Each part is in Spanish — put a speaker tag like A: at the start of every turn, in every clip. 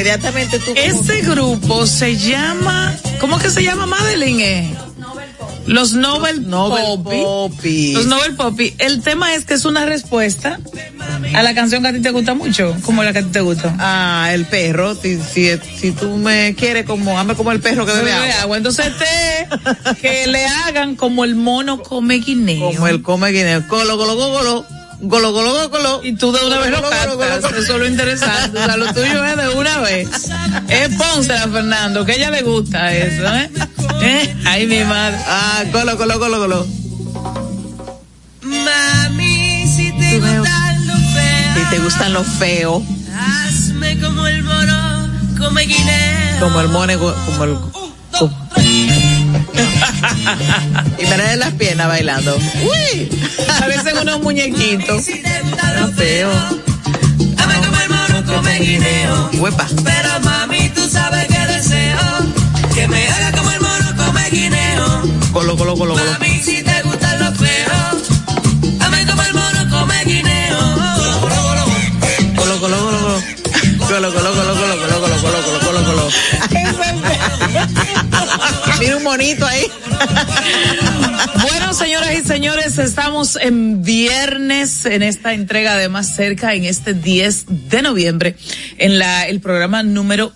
A: inmediatamente tú.
B: Este grupo se llama, ¿cómo que se llama Madeline? eh? Los Nobel,
A: Nobel
B: Poppy. Los Nobel Poppy. El tema es que es una respuesta a la canción que a ti te gusta mucho, como la que a ti te gusta.
A: Ah, el perro. Si, si, si tú me quieres como, hazme como el perro que bebe
B: Bebe
A: agua.
B: agua. Entonces te, que le hagan como el mono come guineo.
A: Como el come guineo. Colo, colo, colo, colo. Golo, golo, golo, golo.
B: Y tú de una vez lo
A: Golo, golo, golo,
B: cantas.
A: golo.
B: Eso es lo interesante. O sea, lo tuyo es de una vez. Es Pónsela, Fernando, que a ella le gusta eso, ¿eh? ¿Eh? Ay, mi madre.
A: Ah, colo, colo, colo, colo.
C: Mami, si te gustan los feos,
A: Si te gustan los feos,
C: hazme como el mono, come guineo.
A: como el mone, como el. Y me de las piernas bailando. Uy.
B: Parecen unos muñequitos.
C: Los
A: Feo.
C: feos, hazme como el mono, come guineo.
A: Huepa.
C: Pero mami, tú sabes que deseo que me haga como el mono, come guineo.
A: Colo, colo, colo, colo.
C: Mami, si te
A: monito ahí.
B: Bueno, señoras y señores, estamos en viernes en esta entrega de Más Cerca, en este 10 de noviembre, en la, el programa número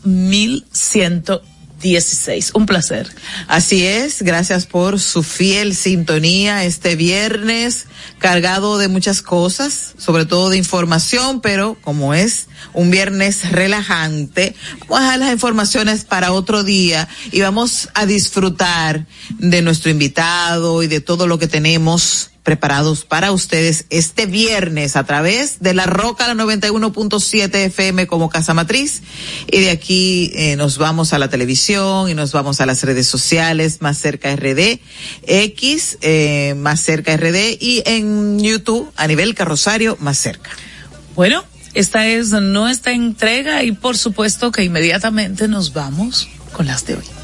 B: 1116. Un placer.
A: Así es, gracias por su fiel sintonía este viernes, cargado de muchas cosas, sobre todo de información, pero como es un viernes relajante, vamos a las informaciones para otro día y vamos a disfrutar de nuestro invitado y de todo lo que tenemos preparados para ustedes este viernes a través de la Roca la 91.7 FM como Casa Matriz y de aquí eh, nos vamos a la televisión y nos vamos a las redes sociales más cerca RD X eh, más cerca RD y en YouTube a nivel carrosario más cerca.
B: Bueno, esta es nuestra entrega y por supuesto que inmediatamente nos vamos con las de hoy.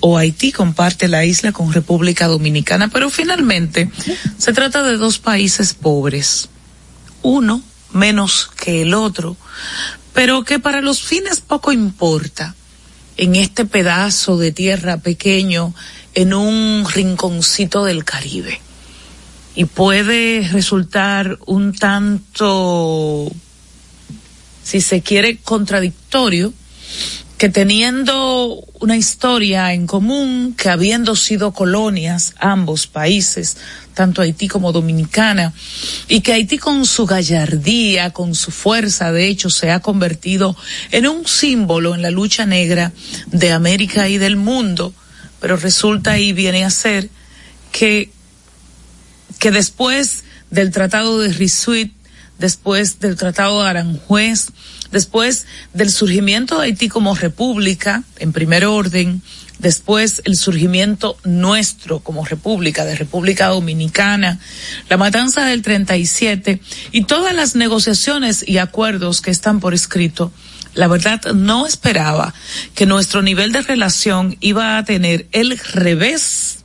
B: O Haití comparte la isla con República Dominicana, pero finalmente se trata de dos países pobres. Uno menos que el otro, pero que para los fines poco importa en este pedazo de tierra pequeño en un rinconcito del Caribe. Y puede resultar un tanto si se quiere, contradictorio, que teniendo una historia en común, que habiendo sido colonias ambos países, tanto Haití como Dominicana, y que Haití con su gallardía, con su fuerza, de hecho, se ha convertido en un símbolo en la lucha negra de América y del mundo, pero resulta y viene a ser que, que después del Tratado de Risuit, después del Tratado de Aranjuez, después del surgimiento de Haití como república, en primer orden, después el surgimiento nuestro como república, de República Dominicana, la matanza del 37 y todas las negociaciones y acuerdos que están por escrito, la verdad no esperaba que nuestro nivel de relación iba a tener el revés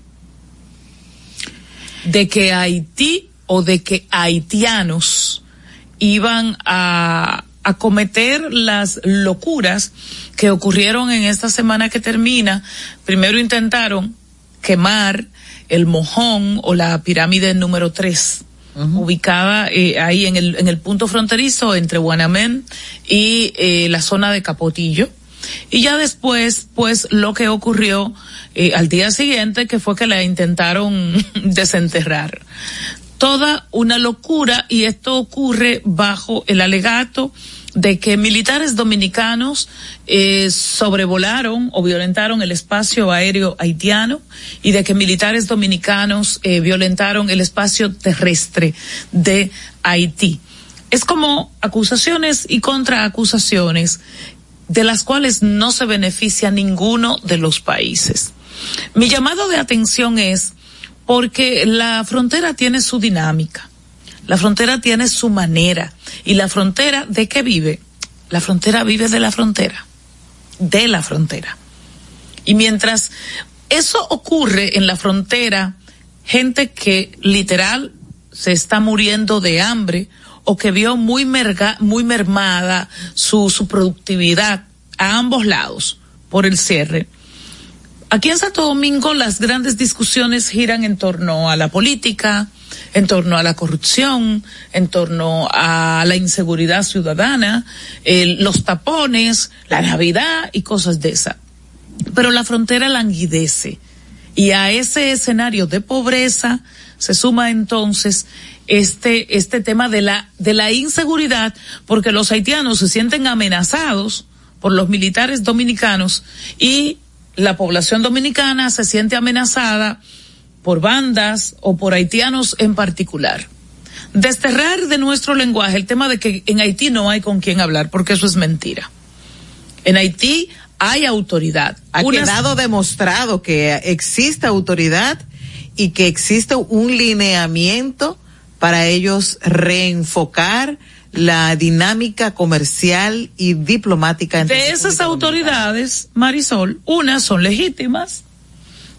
B: de que Haití o de que haitianos iban a, a cometer las locuras que ocurrieron en esta semana que termina. Primero intentaron quemar el mojón o la pirámide número 3. ubicada eh, ahí en el, en el punto fronterizo entre Guanamén y eh, la zona de Capotillo. Y ya después, pues lo que ocurrió eh, al día siguiente, que fue que la intentaron desenterrar toda una locura y esto ocurre bajo el alegato de que militares dominicanos eh, sobrevolaron o violentaron el espacio aéreo haitiano y de que militares dominicanos eh, violentaron el espacio terrestre de Haití. es como acusaciones y contraacusaciones de las cuales no se beneficia ninguno de los países. Mi llamado de atención es porque la frontera tiene su dinámica, la frontera tiene su manera y la frontera de qué vive? La frontera vive de la frontera, de la frontera. Y mientras eso ocurre en la frontera, gente que literal se está muriendo de hambre o que vio muy, mermada su, su productividad a ambos lados por el cierre. Aquí en Santo Domingo las grandes discusiones giran en torno a la política, en torno a la corrupción, en torno a la inseguridad ciudadana, los tapones, la Navidad y cosas de esa. Pero la frontera languidece y a ese escenario de pobreza se suma entonces este, este tema de la, de la inseguridad, porque los haitianos se sienten amenazados por los militares dominicanos y la población dominicana se siente amenazada por bandas o por haitianos en particular. Desterrar de nuestro lenguaje el tema de que en Haití no hay con quién hablar, porque eso es mentira. En Haití hay autoridad.
A: Ha quedado demostrado que existe autoridad y que existe un lineamiento para ellos reenfocar la dinámica comercial y diplomática.
B: de esas autoridades, Marisol, unas son legítimas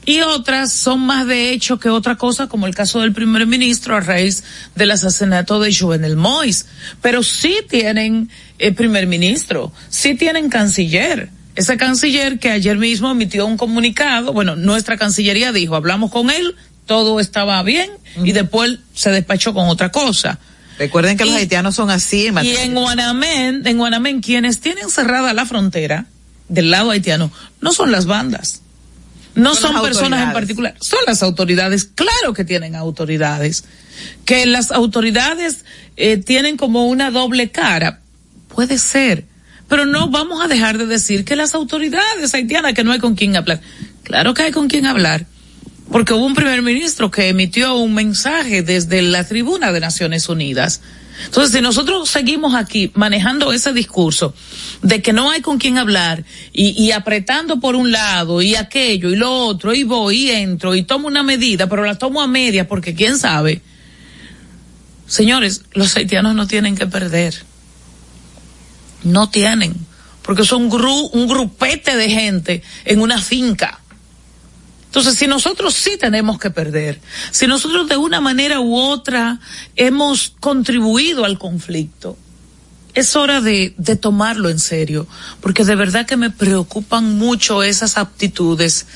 B: y otras son más de hecho que otra cosa, como el caso del primer ministro a raíz del asesinato de Jovenel Mois. Pero sí tienen eh, primer ministro, sí tienen canciller. Ese canciller que ayer mismo emitió un comunicado, bueno, nuestra cancillería dijo, hablamos con él, todo estaba bien y después se despachó con otra cosa.
A: Recuerden que los haitianos son así.
B: En y en Guanamén, en Guanamén, quienes tienen cerrada la frontera del lado haitiano no son las bandas. No son, personas en particular, son las autoridades, claro que tienen autoridades. Que las autoridades eh, tienen como una doble cara, puede ser, pero no vamos a dejar de decir que las autoridades haitianas, que no hay con quién hablar. Claro que hay con quién hablar, porque hubo un primer ministro que emitió un mensaje desde la tribuna de Naciones Unidas. Entonces, si nosotros seguimos aquí manejando ese discurso de que no hay con quién hablar y, apretando por un lado y aquello y lo otro y voy y entro y tomo una medida, pero la tomo a media porque quién sabe. Señores, los haitianos no tienen que perder. No tienen, porque son gru un grupete de gente en una finca. Entonces, si nosotros sí tenemos que perder, si nosotros de una manera u otra hemos contribuido al conflicto, es hora de, tomarlo en serio, porque de verdad que me preocupan mucho esas aptitudes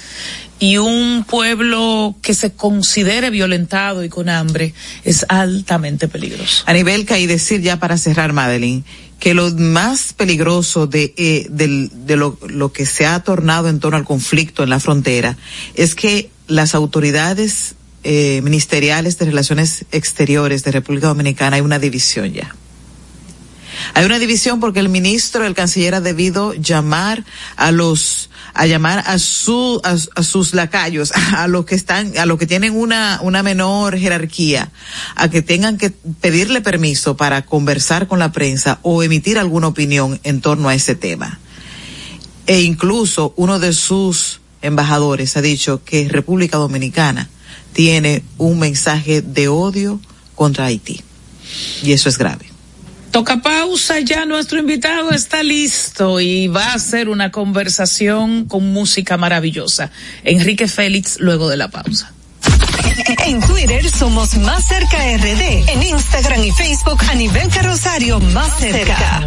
B: y un pueblo que se considere violentado y con hambre es altamente peligroso.
A: A nivel que decir ya para cerrar, Madeline, que lo más peligroso de, eh, de lo, lo que se ha tornado en torno al conflicto en la frontera es que las autoridades eh, ministeriales de relaciones exteriores de República Dominicana hay una división ya. Hay una división porque el ministro, el canciller ha debido llamar a los a llamar a su a, sus lacayos, a los que están a los que tienen una una menor jerarquía, a que tengan que pedirle permiso para conversar con la prensa o emitir alguna opinión en torno a ese tema. E incluso uno de sus embajadores ha dicho que República Dominicana tiene un mensaje de odio contra Haití. Y eso es grave.
B: Toca pausa, ya nuestro invitado está listo y va a hacer una conversación con música maravillosa. Enrique Félix, luego de la pausa.
D: En Twitter somos Más Cerca RD, en Instagram y Facebook a nivel carrosario Más Cerca.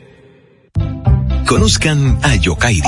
E: Conozcan a Yokairi.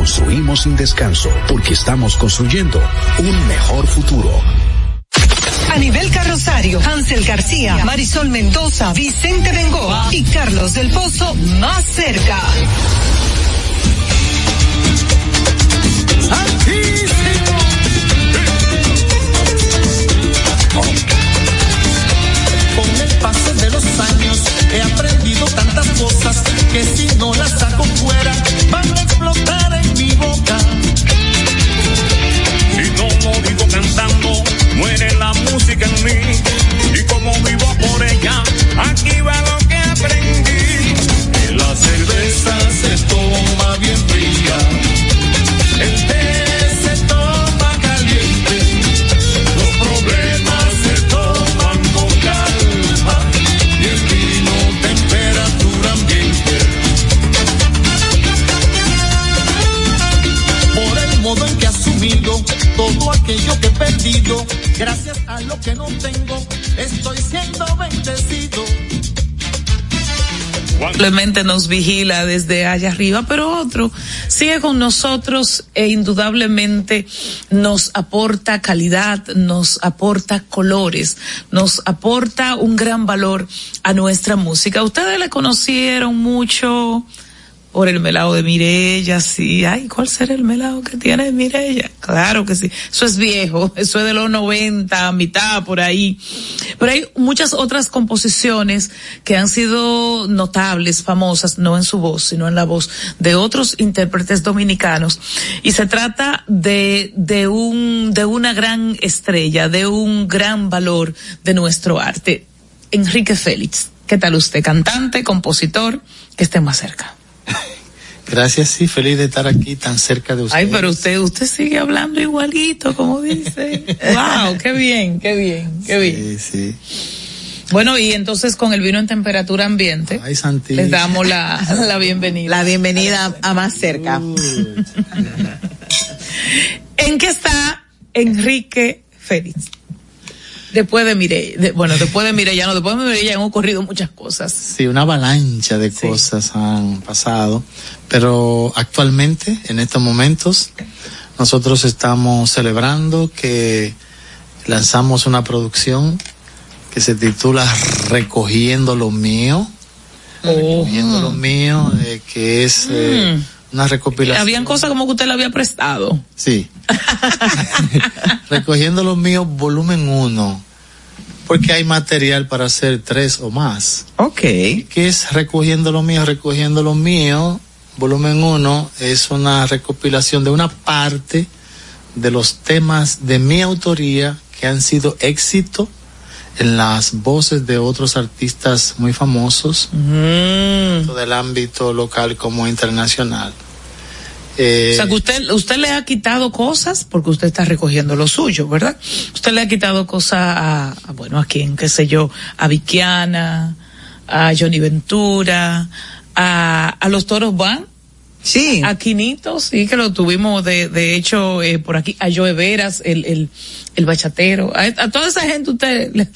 F: construimos sin descanso porque estamos construyendo un mejor futuro.
D: A nivel carrosario, Hansel García, Marisol Mendoza, Vicente Bengoa y Carlos del Pozo más cerca.
G: Con el paso de los años he aprendido tantas cosas que si no las saco fuera van a explotar en mi boca.
H: Si no lo cantando, muere la música en mí. Y como vivo por ella, aquí va lo que aprendí.
G: Que la cerveza se toma bien fría. El aquello que he perdido. Gracias a lo que no tengo, estoy siendo bendecido.
B: simplemente nos vigila desde allá arriba, pero otro sigue con nosotros e indudablemente nos aporta calidad, nos aporta colores, nos aporta un gran valor a nuestra música. Ustedes le conocieron mucho por el melado de Mirella, sí. Ay, ¿cuál será el melado que tiene Mirella? Claro que sí. Eso es viejo, eso es de los 90, mitad por ahí. Pero hay muchas otras composiciones que han sido notables, famosas, no en su voz, sino en la voz de otros intérpretes dominicanos. Y se trata de, de un, de una gran estrella, de un gran valor de nuestro arte. Enrique Félix. ¿Qué tal usted? Cantante, compositor, que esté más cerca.
I: Gracias, sí, feliz de estar aquí tan cerca de usted.
B: Ay, pero usted, usted sigue hablando igualito, como dice. wow, qué bien, qué bien, qué bien.
I: Sí, sí.
B: Bueno, y entonces con el vino en temperatura ambiente,
I: Ay, Santi.
B: les damos la, la bienvenida.
A: La bienvenida a más cerca.
B: ¿En qué está Enrique Félix? Después de Mireya, de- bueno, después de Mireya, no, después de Mireya han ocurrido muchas cosas.
I: Sí, una avalancha de cosas han pasado, pero actualmente, en estos momentos, nosotros estamos celebrando que lanzamos una producción que se titula Recogiendo lo mío. Recogiendo lo mío, eh, que es eh, una recopilación.
B: Habían cosas como que usted le había prestado.
I: Sí. Recogiendo lo mío, volumen 1. Porque hay material para hacer tres o más.
A: Ok.
I: ¿Qué es Recogiendo lo mío? Recogiendo lo mío, volumen 1, es una recopilación de una parte de los temas de mi autoría que han sido éxito las voces de otros artistas muy famosos, tanto del ámbito local como internacional. Eh,
B: O sea, que usted, usted le ha quitado cosas porque usted está recogiendo lo suyo, ¿verdad? Usted le ha quitado cosas a, a, bueno, a quién, qué sé yo, a Viquiana, a Johnny Ventura, a, a los toros van.
A: Sí.
B: A Quinito, sí, que lo tuvimos de, de hecho eh, por aquí, a Joe Veras, el, el, el bachatero, a, a toda esa gente usted le,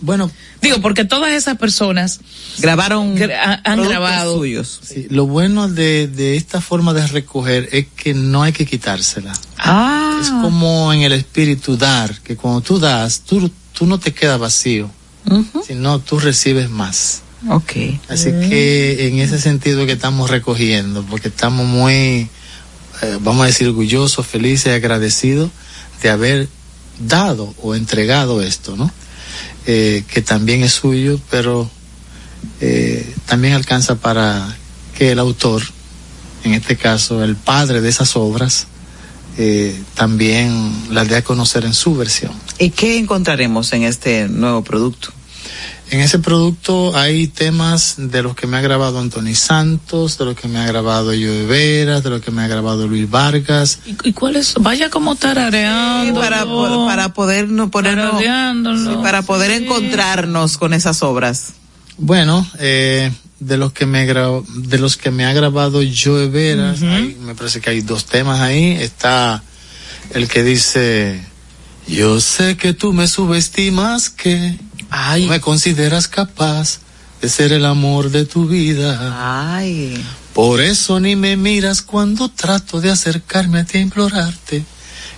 I: bueno,
B: digo, porque todas esas personas
A: grabaron,
B: gra- ha- han grabado.
A: suyos.
I: sí, lo bueno de, de esta forma de recoger es que no hay que quitársela.
A: Ah.
I: Es como en el espíritu dar, que cuando tú das, tú, tú no te quedas vacío, sino tú recibes más.
A: Ok.
I: Así que en ese sentido que estamos recogiendo, porque estamos muy, eh, vamos a decir, orgullosos, felices, agradecidos de haber dado o entregado esto, ¿no? Eh, que también es suyo, pero eh, también alcanza para que el autor, en este caso el padre de esas obras, eh, también las dé a conocer en su versión.
A: ¿Y qué encontraremos en este nuevo producto?
I: En ese producto hay temas de los que me ha grabado Anthony Santos, de los que me ha grabado Joe Veras, de los que me ha grabado Luis Vargas.
B: ¿Y, y cuál es? Vaya como tarareando.
A: Sí, para, po- para poder no ponernos, sí, para poder encontrarnos con esas obras.
I: Bueno, eh, de los que me gra- de los que me ha grabado Joe Veras, hay- me parece que hay dos temas ahí. Está el que dice, yo sé que tú me subestimas, que
B: Ay.
I: no me consideras capaz de ser el amor de tu vida.
A: Ay.
I: Por eso ni me miras cuando trato de acercarme a ti a implorarte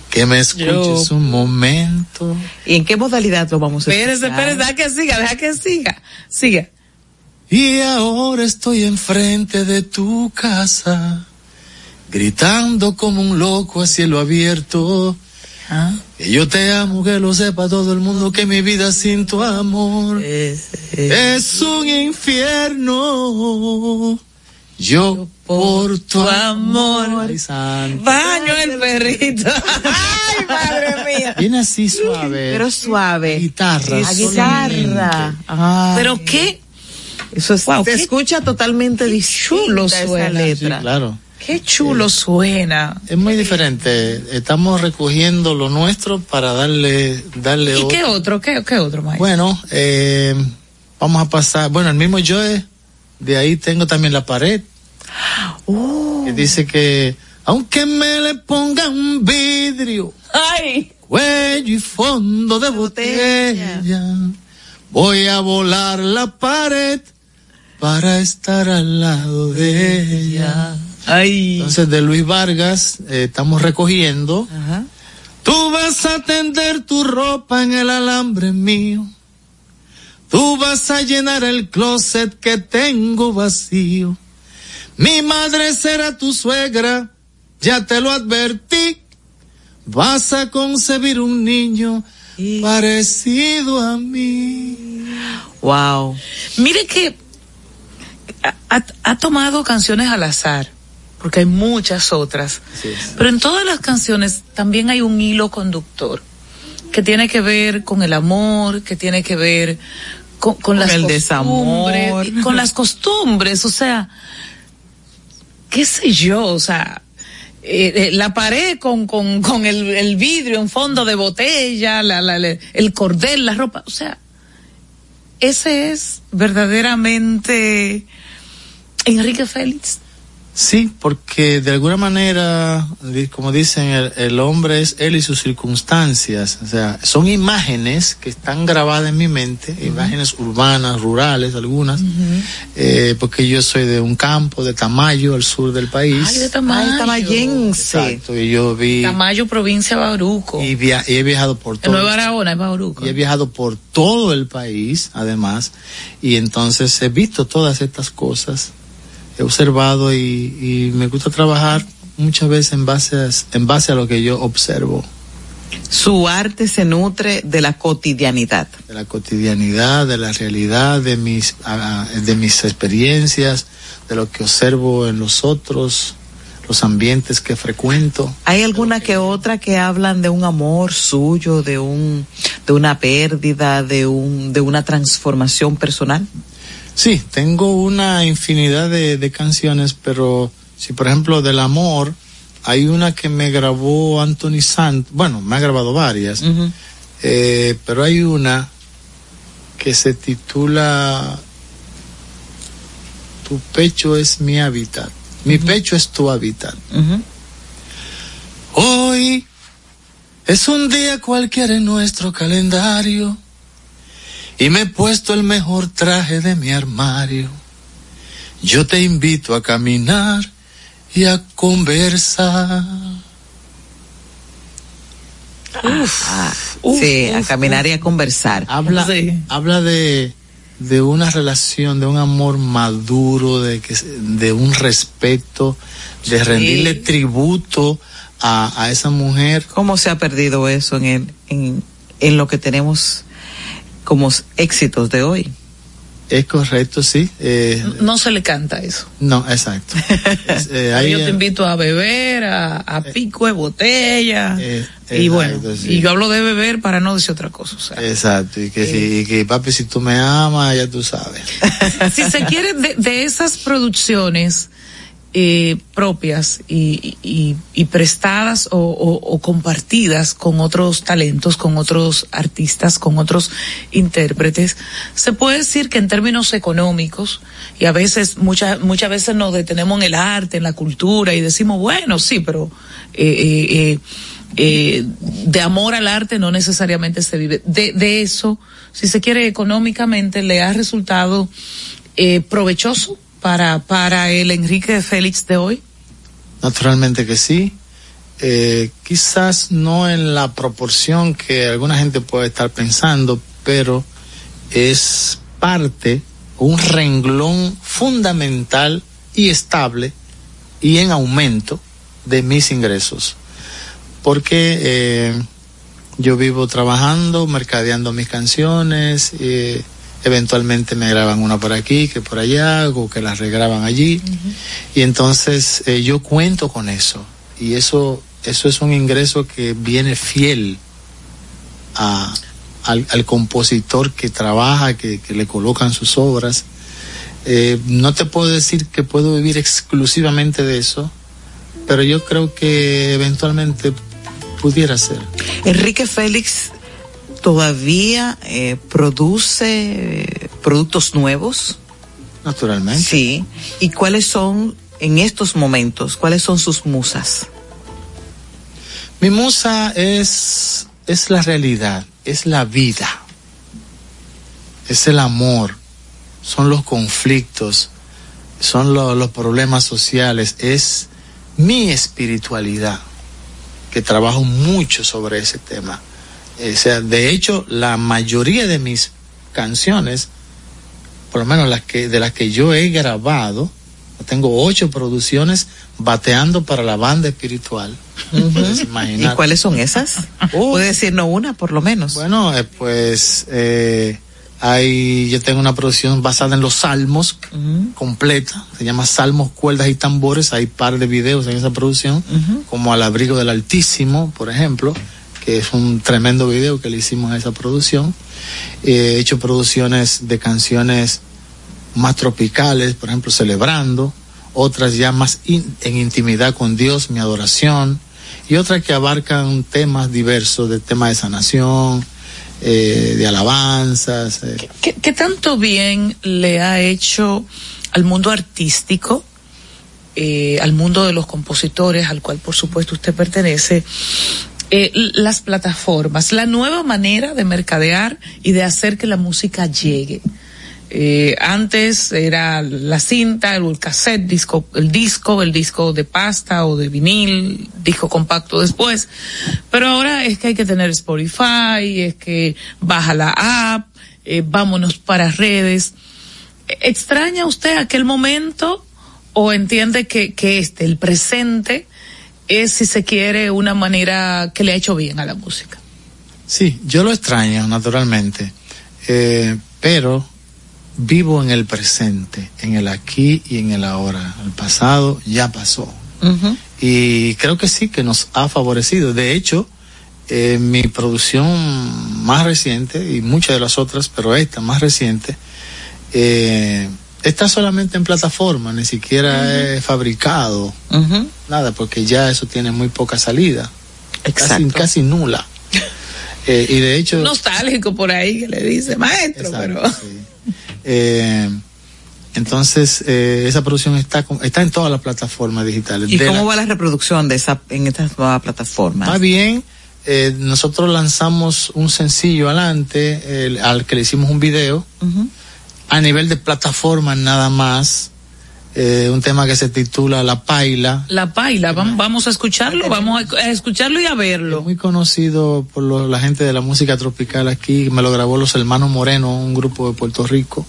I: que me escuches
B: Yo-
I: un momento.
A: ¿Y en qué modalidad lo vamos a
B: Espérese, espérese, deja que siga, deja que siga. Siga.
I: Y ahora estoy enfrente de tu casa, gritando como un loco a cielo abierto.
B: Ah.
I: Que yo te amo, que lo sepa todo el mundo, que mi vida sin tu amor es un infierno. Yo por tu amor. Ay.
B: Baño el perrito. Ay, madre mía.
I: Viene así suave.
A: Pero suave.
I: Guitarra.
A: A guitarra. Ay.
B: Pero qué,
A: Eso es-
B: Wow,
A: se
B: qué
A: escucha totalmente
B: chulo.
I: Sí,
A: letra.
I: claro.
B: Qué chulo suena.
I: Es muy diferente. Estamos recogiendo lo nuestro para darle, darle
B: ¿Y
I: otro.
B: qué otro? ¿Qué, qué otro, maestro?
I: Bueno, eh, vamos a pasar. Bueno, el mismo Joe, de ahí tengo también la pared. Que dice que, aunque me le ponga un vidrio,
B: Ay.
I: cuello y fondo de botella, voy a volar la pared para estar al lado de ella.
B: Ay.
I: Entonces, de Luis Vargas, eh, estamos recogiendo.
A: Ajá.
I: Tú vas a tender tu ropa en el alambre mío. Tú vas a llenar el closet que tengo vacío. Mi madre será tu suegra, ya te lo advertí. Vas a concebir un niño parecido a mí.
A: Wow.
B: Mire que ha tomado canciones al azar, porque hay muchas otras. Pero en todas las canciones también hay un hilo conductor que tiene que ver con el amor, que tiene que ver con, con las
A: el
B: costumbres,
A: desamor.
B: y con las costumbres, o sea, qué sé yo, o sea, eh, eh, la pared con, con, con el, el vidrio en fondo de botella, la, la, la- el cordel, la ropa, o sea, ese es verdaderamente Enrique Félix.
I: Sí, porque de alguna manera, como dicen, el, el hombre es él y sus circunstancias. O sea, son imágenes que están grabadas en mi mente, imágenes urbanas, rurales, algunas, eh, porque yo soy de un campo, de Tamayo, al sur del país.
B: Ay, de Tamayo.
A: Ay, tamayense.
I: Exacto, y yo vi
B: Tamayo, provincia de Bauruco.
I: y, via- y he viajado por todo.
B: Nueva Aragona, es Bauruco.
I: Y he viajado por todo el país, además, y entonces he visto todas estas cosas, he observado y, y me gusta trabajar muchas veces en base, a, en base a lo que yo observo,
A: Su arte se nutre de la cotidianidad.
I: de la cotidianidad, de la realidad, de mis, de mis experiencias, de lo que observo en los otros, los ambientes que frecuento.
A: ¿Hay alguna que otra que hablan de un amor suyo, de un de una pérdida, de un de una transformación personal?
I: Sí, tengo una infinidad de, de canciones, pero si por ejemplo del amor, hay una que me grabó Anthony Sant, bueno, me ha grabado varias, eh, pero hay una que se titula Tu pecho es mi hábitat, mi pecho es tu hábitat. Hoy es un día cualquiera en nuestro calendario y me he puesto el mejor traje de mi armario. Yo te invito a caminar y a conversar.
A: sí, a caminar y a conversar.
I: Habla, habla de, de una relación, de un amor maduro, de que de un respeto, de rendirle tributo a, a esa mujer.
A: ¿Cómo se ha perdido eso en, el, en, en lo que tenemos como éxitos de hoy?
I: Es correcto, sí. Eh,
B: no se le canta eso.
I: No, exacto.
B: Es, eh, ahí, yo te invito a beber, a, a eh, pico de botella. Eh, y bueno, sí. y yo hablo de beber para no decir otra cosa. O sea,
I: exacto, y que, si, y que papi, si tú me amas, ya tú sabes.
B: si se quiere, de, de esas producciones eh, propias y, y, prestadas o, compartidas con otros talentos, con otros artistas, con otros intérpretes, se puede decir que en términos económicos, y a veces, muchas, muchas veces nos detenemos en el arte, en la cultura, y decimos, bueno, sí, pero eh, eh, eh, de amor al arte no necesariamente se vive. De, de eso, si se quiere económicamente, le ha resultado eh, provechoso para, para el Enrique Félix de hoy?
I: Naturalmente que sí. Eh, quizás no en la proporción que alguna gente puede estar pensando, pero es parte, un renglón fundamental y estable y en aumento de mis ingresos. Porque eh, yo vivo trabajando, mercadeando mis canciones, eh, eventualmente me graban una por aquí, que por allá, o que las regraban allí. Uh -huh. Y entonces eh, yo cuento con eso. Y eso, eso es un ingreso que viene fiel a, al, al, compositor que trabaja, que, que, le colocan sus obras. Eh, no te puedo decir que puedo vivir exclusivamente de eso, pero yo creo que eventualmente pudiera ser.
A: Enrique Félix todavía eh, produce eh, productos nuevos?
I: Naturalmente.
A: Sí. ¿Y cuáles son en estos momentos, cuáles son sus musas?
I: Mi musa es, es la realidad, es la vida, es el amor, son los conflictos, son lo, los problemas sociales, es mi espiritualidad, que trabajo mucho sobre ese tema. O sea, de hecho, la mayoría de mis canciones, por lo menos las que, de las que yo he grabado, tengo ocho producciones bateando para la banda espiritual.
A: Uh -huh. ¿Y cuáles son esas? Puede decirnos una, por lo menos.
I: Bueno, eh, pues eh, hay, yo tengo una producción basada en los salmos, uh -huh. completa, se llama Salmos, Cuerdas y Tambores, hay par de videos en esa producción, uh -huh. como Al Abrigo del Altísimo, por ejemplo que es un tremendo video que le hicimos a esa producción. He hecho producciones de canciones más tropicales, por ejemplo, celebrando, otras ya más in, en intimidad con Dios, mi adoración, y otras que abarcan temas diversos, de temas de sanación, eh, de alabanzas. Eh.
B: ¿Qué, ¿Qué, tanto bien le ha hecho al mundo artístico? Eh, al mundo de los compositores, al cual por supuesto usted pertenece, eh, las plataformas, la nueva manera de mercadear y de hacer que la música llegue. Eh, antes era la cinta, el cassette, disco, el disco, el disco de pasta o de vinil, disco compacto después. Pero ahora es que hay que tener Spotify, es que baja la app, eh, vámonos para redes. ¿Extraña usted aquel momento o entiende que, que este, el presente, es, si se quiere, una manera que le ha hecho bien a la música.
I: Sí, yo lo extraño, naturalmente, eh, pero vivo en el presente, en el aquí y en el ahora. El pasado ya pasó. Y creo que sí, que nos ha favorecido. De hecho, eh, mi producción más reciente, y muchas de las otras, pero esta más reciente, eh, está solamente en plataforma, ni siquiera es fabricado, nada, porque ya eso tiene muy poca salida. Casi, casi nula. Eh, y de hecho...
B: Nostálgico por ahí que le dice, maestro, pero...
I: Eh, entonces, eh, esa producción está está en todas las plataformas digitales.
A: ¿Y
I: De
A: cómo
I: la-
A: va la reproducción de esa en estas nuevas plataformas?
I: Está bien. eh, nosotros lanzamos un sencillo adelante, el- al que le hicimos un video. A nivel de plataformas nada más. eh, un tema que se titula La Paila.
B: La paila, vamos, vamos a escucharlo, vamos a, a escucharlo y a verlo.
I: Muy conocido por lo- la gente de la música tropical aquí. Me lo grabó los hermanos Moreno, un grupo de Puerto Rico.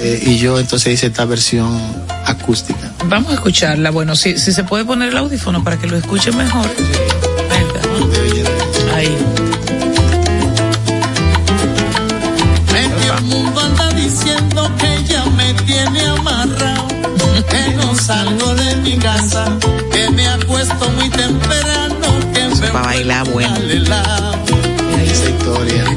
I: Eh, y yo entonces hice esta versión acústica.
B: Vamos a escucharla. Bueno, si, si se puede poner el audífono para que lo escuchen mejor. Venga. Ahí.
G: Diciendo que ella me tiene amarrado, que no salgo de mi casa, que me acuesto muy temprano, que me
A: Para bailar bueno.
I: Esa historia.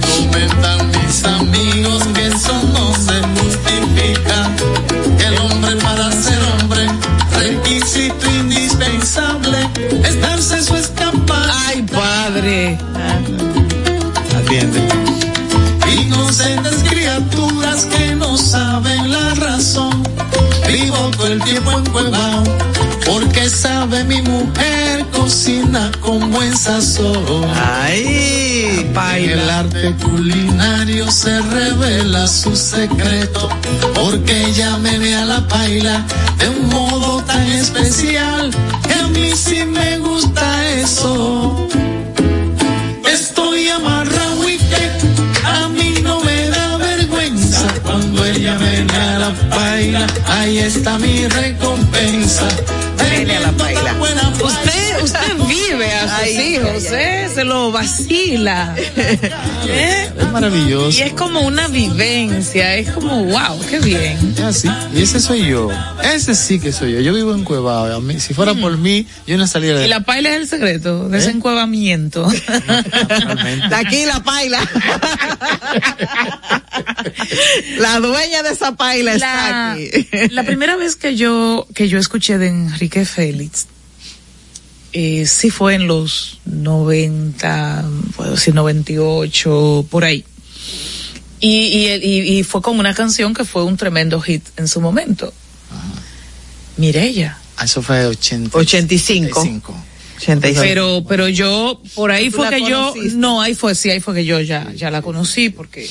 G: Sabe mi mujer cocina con buen sazón.
A: Ay,
G: En el arte culinario se revela su secreto. Porque ella me ve a la paila de un modo tan especial. Que a mí sí me gusta eso. Estoy amarrado y que a mí no me da vergüenza cuando ella viene a la paila. Ahí está mi recompensa.
A: Viene a la paila. Ay, ay,
B: ¿eh? Se lo vacila. ¿Eh?
I: Es maravilloso.
B: Y es como una vivencia, es como, wow, qué bien.
I: Es así. Y ese soy yo. Ese sí que soy yo. Yo vivo en Cuevado. A mí, si fuera por mí, yo no saliera de
B: Y la paila es el secreto de ese encuevamiento.
A: De aquí la paila. la dueña de esa paila está aquí.
B: la primera vez que yo que yo escuché de Enrique Félix eh, sí fue en los 90 puedo decir 98 por ahí y, y, y, y fue con una canción que fue un tremendo hit en su momento Mirella
I: Ah, Eso fue 80,
A: 85.
I: 85.
A: 85.
B: pero pero yo por ahí
A: ¿Tú
B: fue que yo no ahí fue sí ahí fue que yo ya ya la conocí porque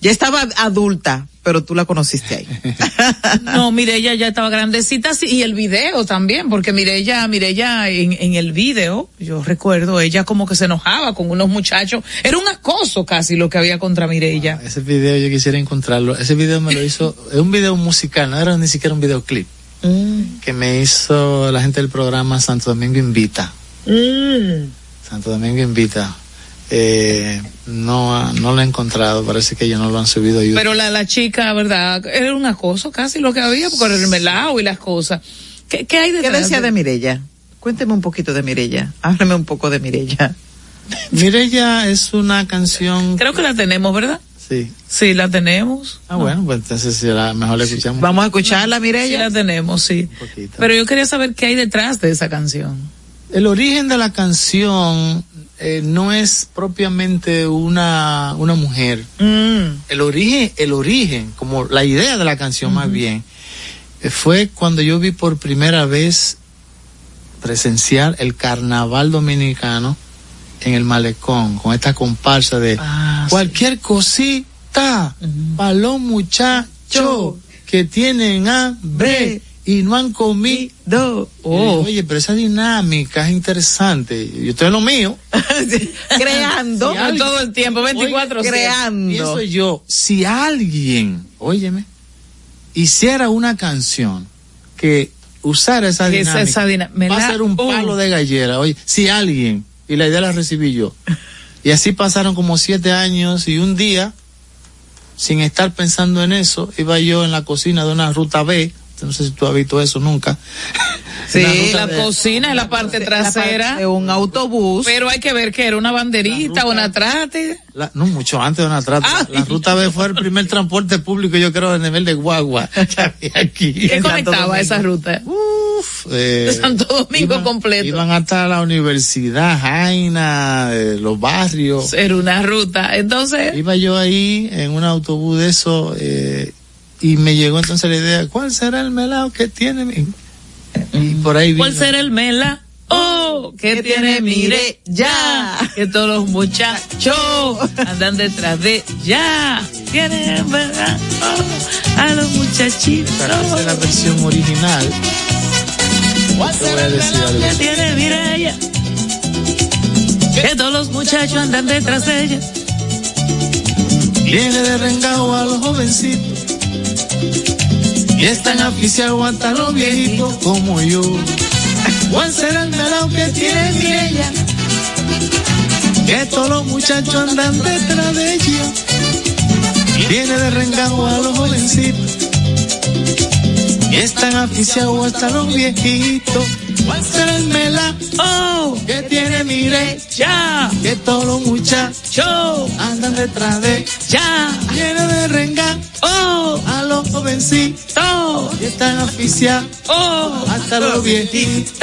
A: Ya estaba adulta, pero tú la conociste ahí.
B: No, Mireya ya estaba grandecita sí, y el video también, porque Mireya, Mireya en, en el video, yo recuerdo, ella como que se enojaba con unos muchachos, era un acoso casi lo que había contra Mireya.
I: Ese video yo quisiera encontrarlo. Ese video me lo hizo, es un video musical, no era ni siquiera un videoclip. Que me hizo la gente del programa Santo Domingo Invita. Santo Domingo Invita. Eh, no, no lo he encontrado, parece que ellos no lo han subido a YouTube.
B: Pero la, la chica, ¿verdad? Era un acoso casi lo que había, por el melao y las cosas. ¿Qué, qué hay
A: ¿Qué
B: detrás?
A: decía de Mirella? Cuénteme un poquito de Mirella. Háblame un poco de Mirella.
I: Mirella es una canción.
B: Creo que la tenemos, ¿verdad?
I: Sí.
B: Sí, la tenemos.
I: Ah, bueno, pues entonces será mejor la escuchamos.
A: Vamos a escucharla,
B: Sí,
A: Mirella.
B: la tenemos, sí. Pero yo quería saber qué hay detrás de esa canción.
I: El origen de la canción eh, no es propiamente una, una mujer.
B: Mm.
I: El origen, el origen, como la idea de la canción más bien, eh, fue cuando yo vi por primera vez presenciar el carnaval dominicano en el malecón, con esta comparsa de cualquier cosita para los muchachos que tienen hambre y no han comido.
B: Oh.
I: Oye, pero esa dinámica es interesante. Yo estoy en lo mío.
A: creando
I: Si alguien-
B: todo el tiempo, 24
I: Oye,
A: creando.
I: Pienso yo, si alguien, óyeme, hiciera una canción que usara esa
B: Que
I: dinámica,
B: esa
I: va a ser un
B: oh.
I: palo de gallera. Oye, si alguien, y la idea la recibí yo, y así pasaron como siete años y un día, sin estar pensando en eso, iba yo en la cocina de una ruta B, no sé si tú has visto eso nunca,
A: Sí,
B: la cocina es la parte trasera.
A: de un autobús.
B: Pero hay que ver que era una banderita, una trate.
I: La- no, mucho antes de una trata.
B: Ah.
I: La ruta B fue el primer transporte público, yo creo, a nivel de guagua que había aquí.
B: ¿Qué conectaba esa ruta?
I: Uf, eh,
B: De Santo Domingo
I: iban-
B: completo.
I: Iban hasta la universidad, Jaina, eh, los barrios.
B: Era una ruta. Entonces,
I: Iba yo ahí en un autobús de eso eh, y me llegó entonces la idea, ¿cuál será el melao que tiene? mi-?" Y por ahí
B: ¿cuál
I: vino.
B: será el mela? Oh, que tiene, mire, ya, que todos los muchachos andan detrás de ya, tiene verdad, oh, a los muchachitos.
I: Esa es la versión original.
B: ¿Cuál
I: voy a decir algo.
B: que tiene Mireya? Que todos los muchachos andan detrás de ella.
I: Viene de rengao a los jovencitos. Y están aficiados hasta los viejitos como yo. ¿Cuál será el melao que tiene Mirella? Que todos los muchachos andan detrás de ella. Viene de rengao a los jovencitos. Y están aficiados hasta los viejitos. ¿Cuál será el melao
B: Oh,
I: que tiene Mirella?
B: ya,
I: Que todos los muchachos andan detrás de
B: ya,
I: Viene de renga
B: oh,
I: a los jovencitos que están aficiados
B: oh,
I: hasta los viejitos.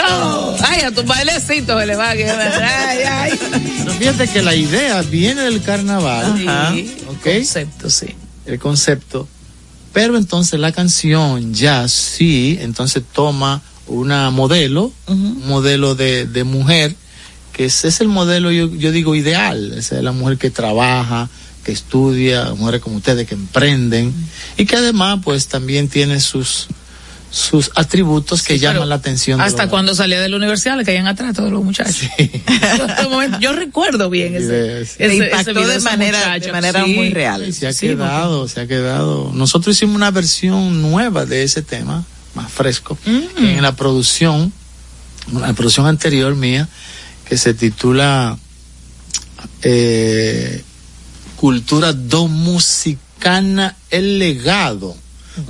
B: Ay, a tu bailecito se le va a quedar. Ay, ay.
I: Pero fíjate que la idea viene del carnaval,
B: Sí,
I: ¿ok?
B: concepto, sí.
I: El concepto. Pero entonces la canción ya sí, entonces toma una modelo, un modelo de, de mujer, que ese es el modelo, yo, yo digo, ideal. Esa es la mujer que trabaja, que estudia, mujeres como ustedes que emprenden y que además pues también tiene sus sus atributos que llaman la atención. de
B: Hasta cuando salía de la universidad le caían atrás todos los muchachos. Yo recuerdo bien ese, ese-
A: impactó
B: ese video
A: de manera, de manera
B: Sí.
A: muy real.
I: se ha
B: Sí,
I: quedado, se ha quedado. Nosotros hicimos una versión nueva de ese tema, más fresco,
B: Mm.
I: en la producción, la producción anterior mía, que se titula eh, Cultura Domusicana El Legado.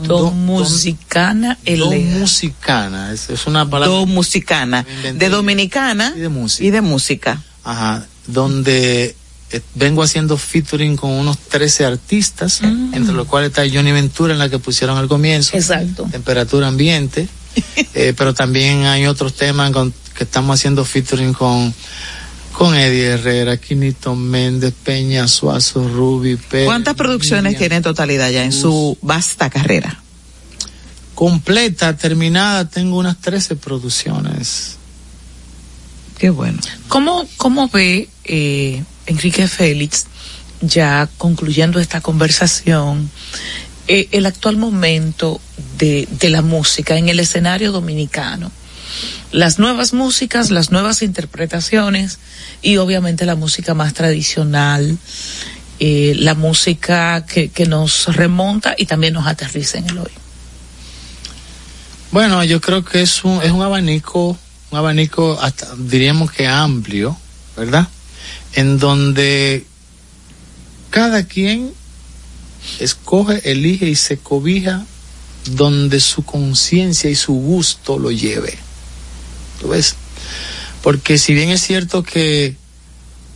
B: Domusicana el legado.
I: Domusicana, es, es una palabra.
A: Domusicana, de dominicana
I: Y de música.
A: y de música.
I: Ajá, donde eh, vengo haciendo featuring con unos 13 artistas, entre los cuales está Johnny Ventura en la que pusieron al comienzo.
B: Exacto.
I: Temperatura ambiente. Eh, pero también hay otros temas con- que estamos haciendo featuring con con Eddie Herrera, Quinito Méndez, Peña Suazo, Ruby Pérez.
A: ¿Cuántas producciones tiene en totalidad ya en su vasta carrera?
I: Completa, terminada, tengo unas 13 producciones.
A: Qué bueno.
B: ¿Cómo, cómo ve eh, Enrique Félix, ya concluyendo esta conversación, eh, el actual momento de, de la música en el escenario dominicano? Las nuevas músicas, las nuevas interpretaciones y obviamente la música más tradicional, eh, la música que, que nos remonta y también nos aterriza en el hoy.
I: Bueno, yo creo que es un, es un abanico, un abanico hasta diríamos que amplio, ¿verdad? En donde cada quien escoge, elige y se cobija donde su conciencia y su gusto lo lleve. ¿Tú ves? Porque si bien es cierto que,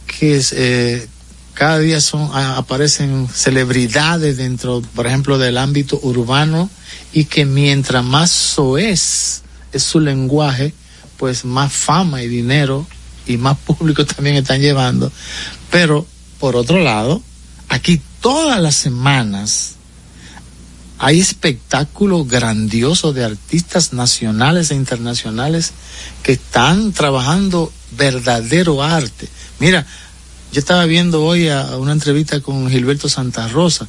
I: que eh, cada día son, aparecen celebridades dentro, por ejemplo, del ámbito urbano y que mientras más soez es su lenguaje, pues más fama y dinero y más público también están llevando. Pero, por otro lado, aquí todas las semanas hay espectáculos grandiosos de artistas nacionales e internacionales que están trabajando verdadero arte. Mira, yo estaba viendo hoy a, una entrevista con Gilberto Santa Rosa.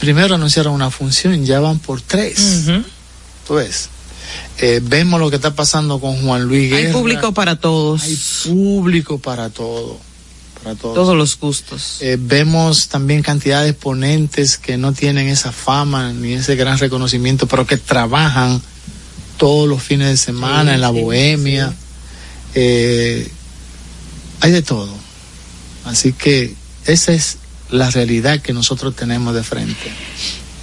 I: Primero anunciaron una función, ya van por tres. Tú ves. Eh, vemos lo que está pasando con Juan Luis
A: Hay
I: Guerra.
A: público para todos.
I: Hay público para todo. Para todos.
A: Todos los gustos.
I: Eh, vemos también cantidad de exponentes que no tienen esa fama ni ese gran reconocimiento, pero que trabajan todos los fines de semana
B: Sí,
I: en la
B: sí,
I: bohemia. Eh, hay de todo. Así que esa es la realidad que nosotros tenemos de frente.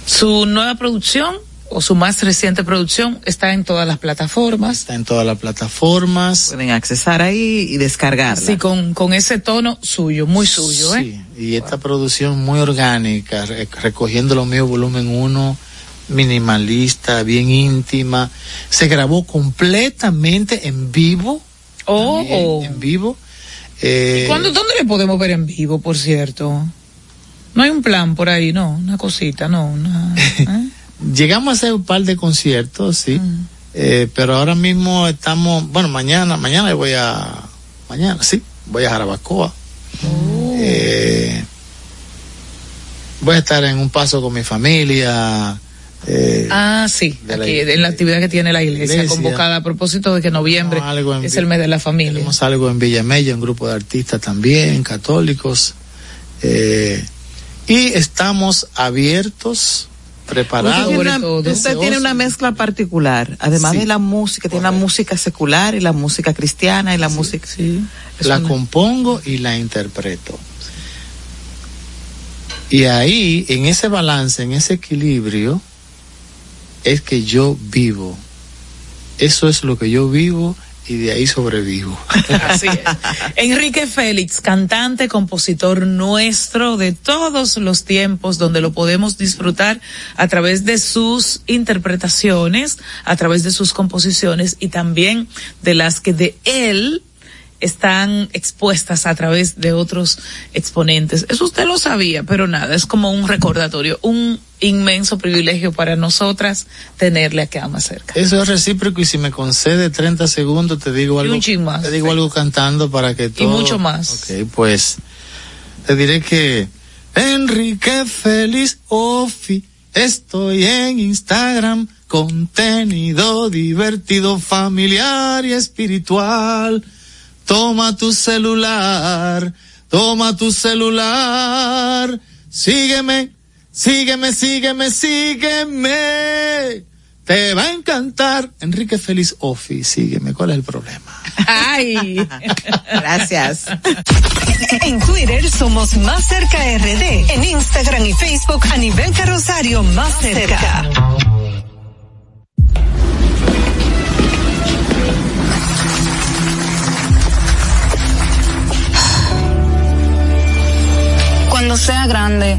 B: Su nueva producción, o su más reciente producción está en todas las plataformas.
I: Está en todas las plataformas.
A: Pueden accesar ahí y descargarla.
B: Sí, con, con ese tono suyo, muy suyo, ¿eh?
I: Sí, y esta producción muy orgánica, re- recogiendo lo mío volumen 1, minimalista, bien íntima. Se grabó completamente en vivo.
B: Oh.
I: también en vivo. Eh,
B: ¿Cuándo, ¿Dónde le podemos ver en vivo, por cierto? No hay un plan por ahí, no, una cosita, no, una, ¿eh?
I: Llegamos a hacer un par de conciertos, sí. Eh, pero ahora mismo estamos, bueno, mañana, mañana voy a, mañana, sí, voy a Jarabacoa.
B: Oh.
I: Eh, voy a estar en un paso con mi familia. eh,
B: Ah, sí,
I: de
B: aquí, en la actividad que tiene la iglesia,
I: Iglesia.
B: convocada a propósito de que noviembre
I: algo
B: es el mes de la familia.
I: Tenemos algo en Villamella, un grupo de artistas también, católicos. eh, y estamos abiertos, preparados.
A: Usted, tiene una,
B: todo.
A: usted tiene una mezcla particular, además
I: Sí.
A: de la música, tiene la música secular y la música cristiana y la música.
B: Sí.
I: La
A: una-
I: compongo y la interpreto. Y ahí, en ese balance, en ese equilibrio, es que yo vivo. Eso es lo que yo vivo y de ahí sobrevivo.
B: Así es. Enrique Félix, cantante, compositor nuestro de todos los tiempos, donde lo podemos disfrutar a través de sus interpretaciones, a través de sus composiciones y también de las que de él están expuestas a través de otros exponentes. Eso usted lo sabía, pero nada, es como un recordatorio, un inmenso privilegio para nosotras tenerle acá más cerca.
I: Eso es recíproco y si me concede 30 segundos te digo
B: Y
I: algo.
B: un chin más,
I: te digo algo cantando para que todo.
B: mucho más.
I: Ok, pues te diré que Enrique Feliz Ofi, estoy en Instagram, contenido divertido, familiar y espiritual. Toma tu celular, toma tu celular, sígueme, sígueme, sígueme, sígueme. Te va a encantar. Enrique Feliz Ofi, sígueme. ¿Cuál es el problema?
B: Ay.
A: Gracias.
D: En Twitter somos Más Cerca RD. En Instagram y Facebook a nivel carrosario Más Cerca.
J: Cuando sea grande,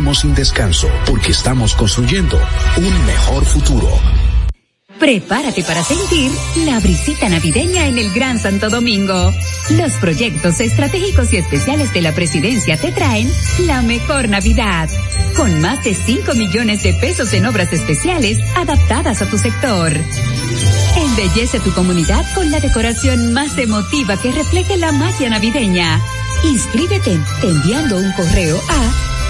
F: sin descanso porque estamos construyendo un mejor futuro.
K: Prepárate para sentir la brisita navideña en el Gran Santo Domingo. Los proyectos estratégicos y especiales de la presidencia te traen la mejor Navidad, con más de 5 millones de pesos en obras especiales adaptadas a tu sector. Embellece tu comunidad con la decoración más emotiva que refleje la magia navideña. Inscríbete enviando un correo a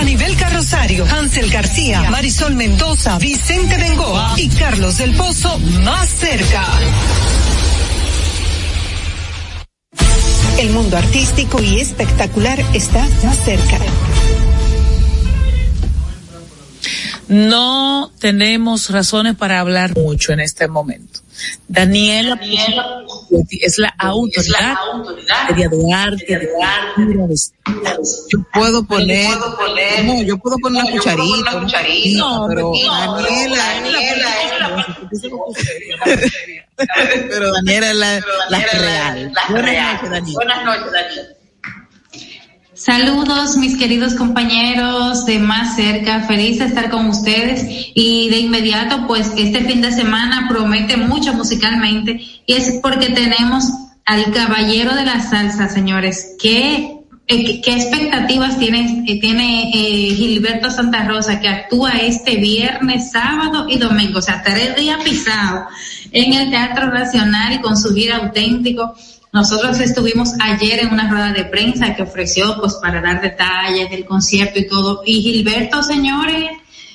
D: Anibel Carrosario, Hansel García, Marisol Mendoza, Vicente Bengoa y Carlos del Pozo más cerca. El mundo artístico y espectacular está más cerca.
B: No tenemos razones para hablar mucho en este momento. Daniela, es la autoridad, de arte, de
A: Yo puedo poner, no, yo puedo poner una cucharita, una
B: No,
A: pero
B: Daniela,
A: pero Daniela es la, la real. Buenas noches, Daniela.
L: Saludos, mis queridos compañeros de más cerca, feliz de estar con ustedes y de inmediato, pues este fin de semana promete mucho musicalmente y es porque tenemos al caballero de la salsa, señores. ¿Qué, eh, qué expectativas tiene, eh, tiene eh, Gilberto Santa Rosa que actúa este viernes, sábado y domingo? O sea, tres días pisados en el Teatro Nacional con su gira auténtico. Nosotros estuvimos ayer en una rueda de prensa que ofreció pues para dar detalles del concierto y todo. Y Gilberto, señores,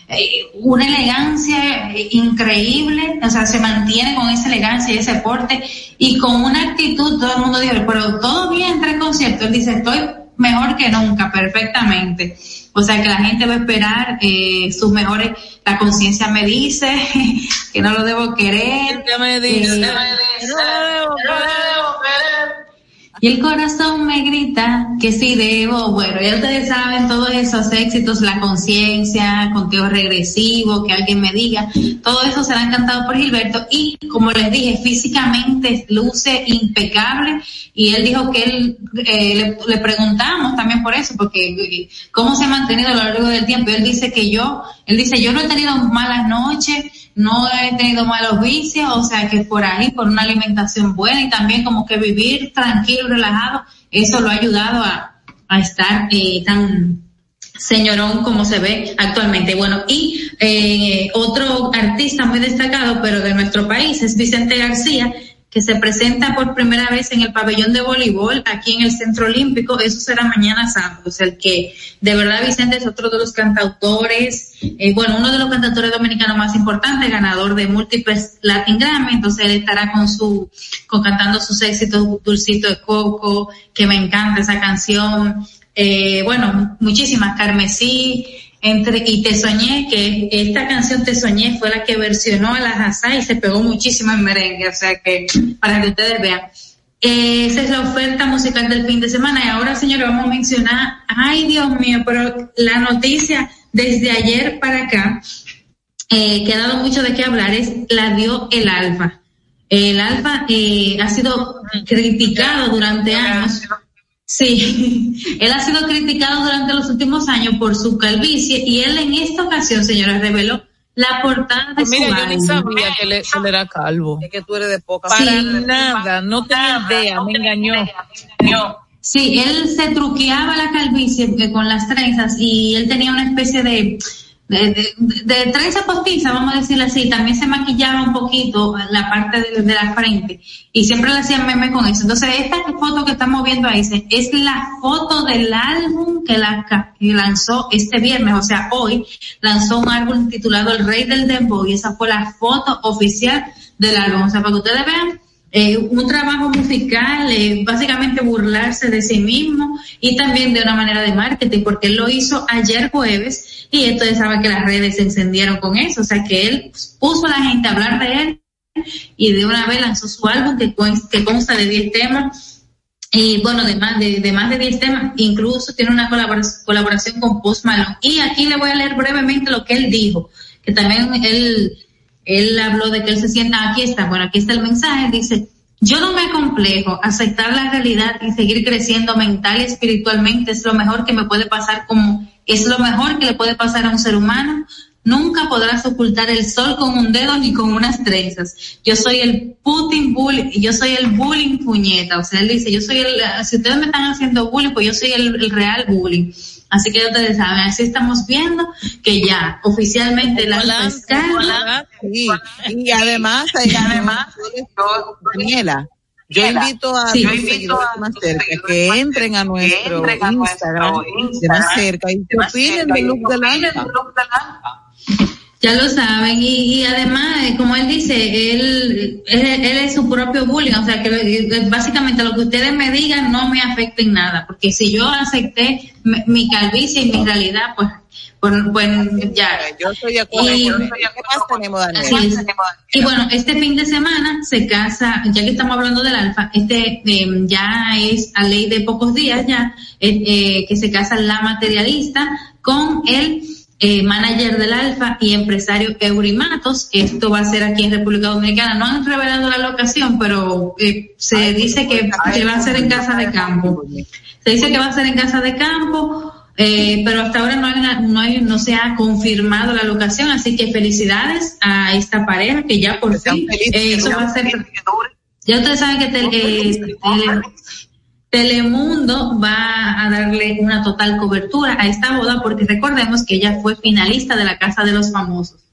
L: eh, una elegancia eh, increíble, o sea, se mantiene con esa elegancia y ese porte y con una actitud, todo el mundo dijo, pero todo bien entre el concierto. Él dice, estoy mejor que nunca, perfectamente. O sea que la gente va a esperar eh, sus mejores, la conciencia me dice que no lo debo querer.
B: me dice?
L: Eh, y el corazón me grita que sí debo. Bueno, ya ustedes saben todos esos éxitos, la conciencia, conteo regresivo, que alguien me diga, todo eso será encantado por Gilberto. Y como les dije, físicamente luce impecable. Y él dijo que él, eh, le, le, preguntamos también por eso, porque eh, cómo se ha mantenido a lo largo del tiempo. Y él dice que yo, él dice, yo no he tenido malas noches, no he tenido malos vicios, o sea que por ahí, por una alimentación buena y también como que vivir tranquilo, relajado, eso lo ha ayudado a, a estar eh, tan señorón como se ve actualmente. Bueno, y eh, otro artista muy destacado, pero de nuestro país, es Vicente García, que se presenta por primera vez en el pabellón de voleibol aquí en el Centro Olímpico. Eso será mañana sábado. O sea, el que de verdad Vicente es otro de los cantautores, eh, bueno, uno de los cantautores dominicanos más importantes, ganador de múltiples Latin Grammy. Entonces él estará con su, con cantando sus éxitos, Dulcito de Coco, que me encanta esa canción. Eh, bueno, muchísimas, Carmesí, entre y Te Soñé, que esta canción Te Soñé fue la que versionó a la Hazá y se pegó muchísimo en merengue, o sea que para que ustedes vean. Eh, esa es la oferta musical del fin de semana. Y ahora, señores, vamos a mencionar, ay Dios mío, pero la noticia desde ayer para acá, eh, que ha dado mucho de qué hablar, es la dio el Alfa. El Alfa eh, ha sido criticado durante años. Sí, él ha sido criticado durante los últimos años por su calvicie y él en esta ocasión, señora, reveló la portada de
B: Pues Mira,
L: su
B: yo ni
L: álbum.
B: sabía que, le- que él era calvo.
A: Es que tú eres de poca
B: Para
L: Sí.
B: nada, no tenía idea, me engañó.
L: Sí, él se truqueaba la calvicie con las trenzas y él tenía una especie de, de, de, de trenza postiza, vamos a decirlo así. También se maquillaba un poquito la parte de, de la frente y siempre le hacían meme con eso. Entonces, esta foto que estamos viendo ahí es la foto del álbum que, la, que lanzó este viernes, o sea, hoy lanzó un álbum titulado El Rey del Dembow y esa fue la foto oficial del álbum. O sea, para que ustedes vean eh, un trabajo musical, eh, básicamente burlarse de sí mismo y también de una manera de marketing, porque él lo hizo ayer jueves y ustedes saben que las redes se encendieron con eso, o sea que él puso a la gente a hablar de él y de una vez lanzó su álbum que, con- que consta de 10 temas. Y bueno, de más de, más de 10 temas, incluso tiene una colabora- colaboración con Post Malone. Y aquí le voy a leer brevemente lo que él dijo, que también él, él habló de que él se sienta, aquí está, bueno, aquí está el mensaje, dice, yo no me complejo, aceptar la realidad y seguir creciendo mental y espiritualmente es lo mejor que me puede pasar como, es lo mejor que le puede pasar a un ser humano. Nunca podrás ocultar el sol con un dedo ni con unas trenzas. Yo soy el Putin bullying, yo soy el bullying puñeta. O sea, él dice, yo soy el, si ustedes me están haciendo bullying, pues yo soy el, el real bullying. Así que ya ustedes saben, así estamos viendo que ya oficialmente la fiscal
A: Sí, y además, y además, Daniela, yo invito a
L: Sí.
A: los seguidores de más cerca que entren a nuestro Instagram de más cerca y que opinen del look del alfa.
L: Ya lo saben, y, y además, eh, como él dice, él, él, él es su propio bullying, o sea que eh, básicamente lo que ustedes me digan no me afecta en nada, porque si yo acepté mi, mi calvicie y mi realidad, pues, pues, pues ya.
A: Yo estoy de acuerdo.
L: Y-. Y bueno, este fin de semana se casa, ya que estamos hablando del alfa, este eh, ya es a ley de pocos días ya, eh, eh, que se casa la materialista con el eh, manager del alfa y empresario Eurimatos. Esto va a ser aquí en República Dominicana. No han revelado la locación, pero eh, se dice que, que va a ser en casa de campo. Se dice que va a ser en casa de campo. Eh, pero hasta ahora no, hay- no, hay- no se ha confirmado la locación, así que felicidades a esta pareja que ya por fin, eh, eso va a ser, ya ustedes saben que eh, tele- Telemundo va a darle una total cobertura a esta boda porque recordemos que ella fue finalista de la Casa de los Famosos.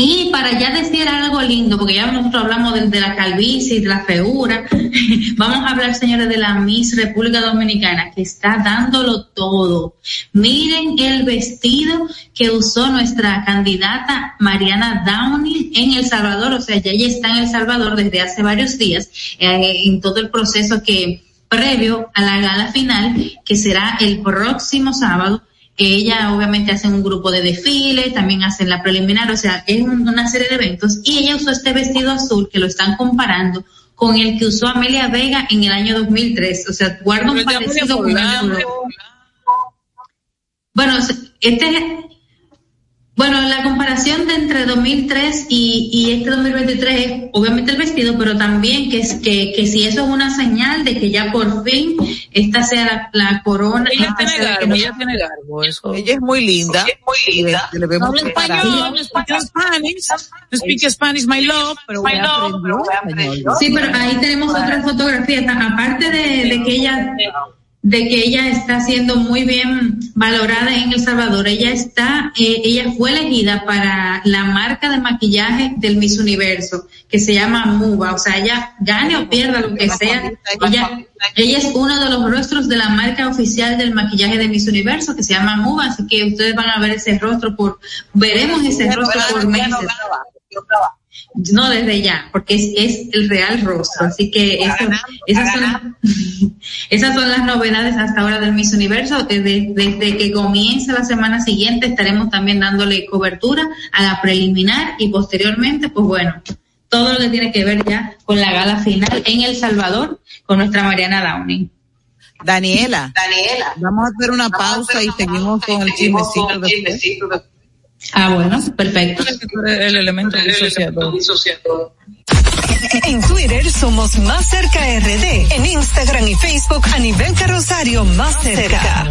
L: Y para ya decir algo lindo, porque ya nosotros hablamos de, de la calvicie de la feura, vamos a hablar, señores, de la Miss República Dominicana, que está dándolo todo. Miren el vestido que usó nuestra candidata Mariana Downey en El Salvador, o sea, ya ella está en El Salvador desde hace varios días, eh, en todo el proceso que previo a la gala final, que será el próximo sábado, ella obviamente hace un grupo de desfile, también hacen la preliminar, o sea, es un- una serie de eventos y ella usó este vestido azul que lo están comparando con el que usó Amelia Vega en el año 2003, o sea, guarda un parecido. Bueno, este, bueno, la comparación de entre 2003 y, y este 2023 es obviamente el vestido, pero también que, es, que, que si eso es una señal de que ya por fin esta sea la, la corona.
B: Ella tiene garbo, ella tiene garbo, eso.
A: Ella es muy linda.
B: Ella es muy linda.
A: Le, le
B: Habla español, no speak Spanish, no speak Spanish, my love, pero
A: My
B: ella
A: love,
B: aprendió español.
L: Sí, pero ahí tenemos otra fotografía. Aparte de, de que ella de que ella está siendo muy bien valorada en El Salvador, ella está, eh, ella fue elegida para la marca de maquillaje del Miss Universo, que se llama Muba, o sea, ella gane o pierda lo que sea, ella, ella es uno de los rostros de la marca oficial del maquillaje de Miss Universo, que se llama Muba, así que ustedes van a ver ese rostro por, veremos ese rostro por meses. No desde ya, porque es, es el real rostro. Así que eso- esas, son, esas son las novedades hasta ahora del Miss Universo. Desde, desde que comience la semana siguiente estaremos también dándole cobertura a la preliminar y posteriormente, pues bueno, todo lo que tiene que ver ya con la gala final en El Salvador con nuestra Mariana Downing.
A: Daniela,
L: Daniela,
A: vamos a hacer una pausa y seguimos con el chismecito.
L: Ah, bueno, perfecto.
B: El elemento disociador.
D: En Twitter somos Más Cerca RD. En Instagram y Facebook a nivel carrosario Más Cerca.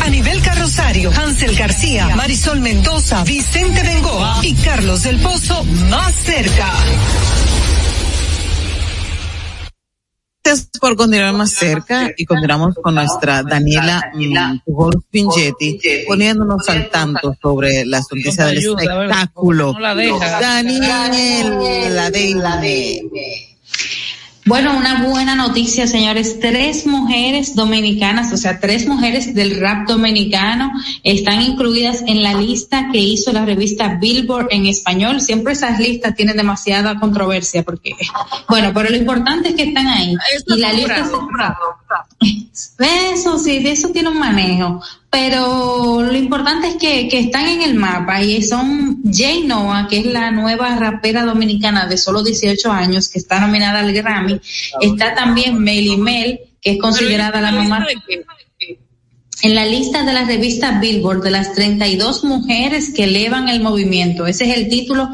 D: A nivel carrosario, Hansel García, Marisol Mendoza, Vicente Bengoa y Carlos del Pozo más cerca.
A: Gracias por continuar más cerca y continuamos con nuestra Daniela mm, Pingetti poniéndonos al tanto sobre las noticias del espectáculo.
B: No la deja.
A: Daniela, de
L: Bueno, una buena noticia, señores. Tres mujeres dominicanas, o sea, tres mujeres del rap dominicano están incluidas en la lista que hizo la revista Billboard en español. Siempre esas listas tienen demasiada controversia porque, bueno, pero lo importante es que están ahí. Y la lista eso sí, de eso tiene un manejo. Pero lo importante es que, que están en el mapa y son Jay Noah, que es la nueva rapera dominicana de solo 18 años, que está nominada al Grammy. Está también Melly Mel, que es considerada la mamá. En la lista de la revista Billboard de las 32 mujeres que elevan el movimiento. Ese es el título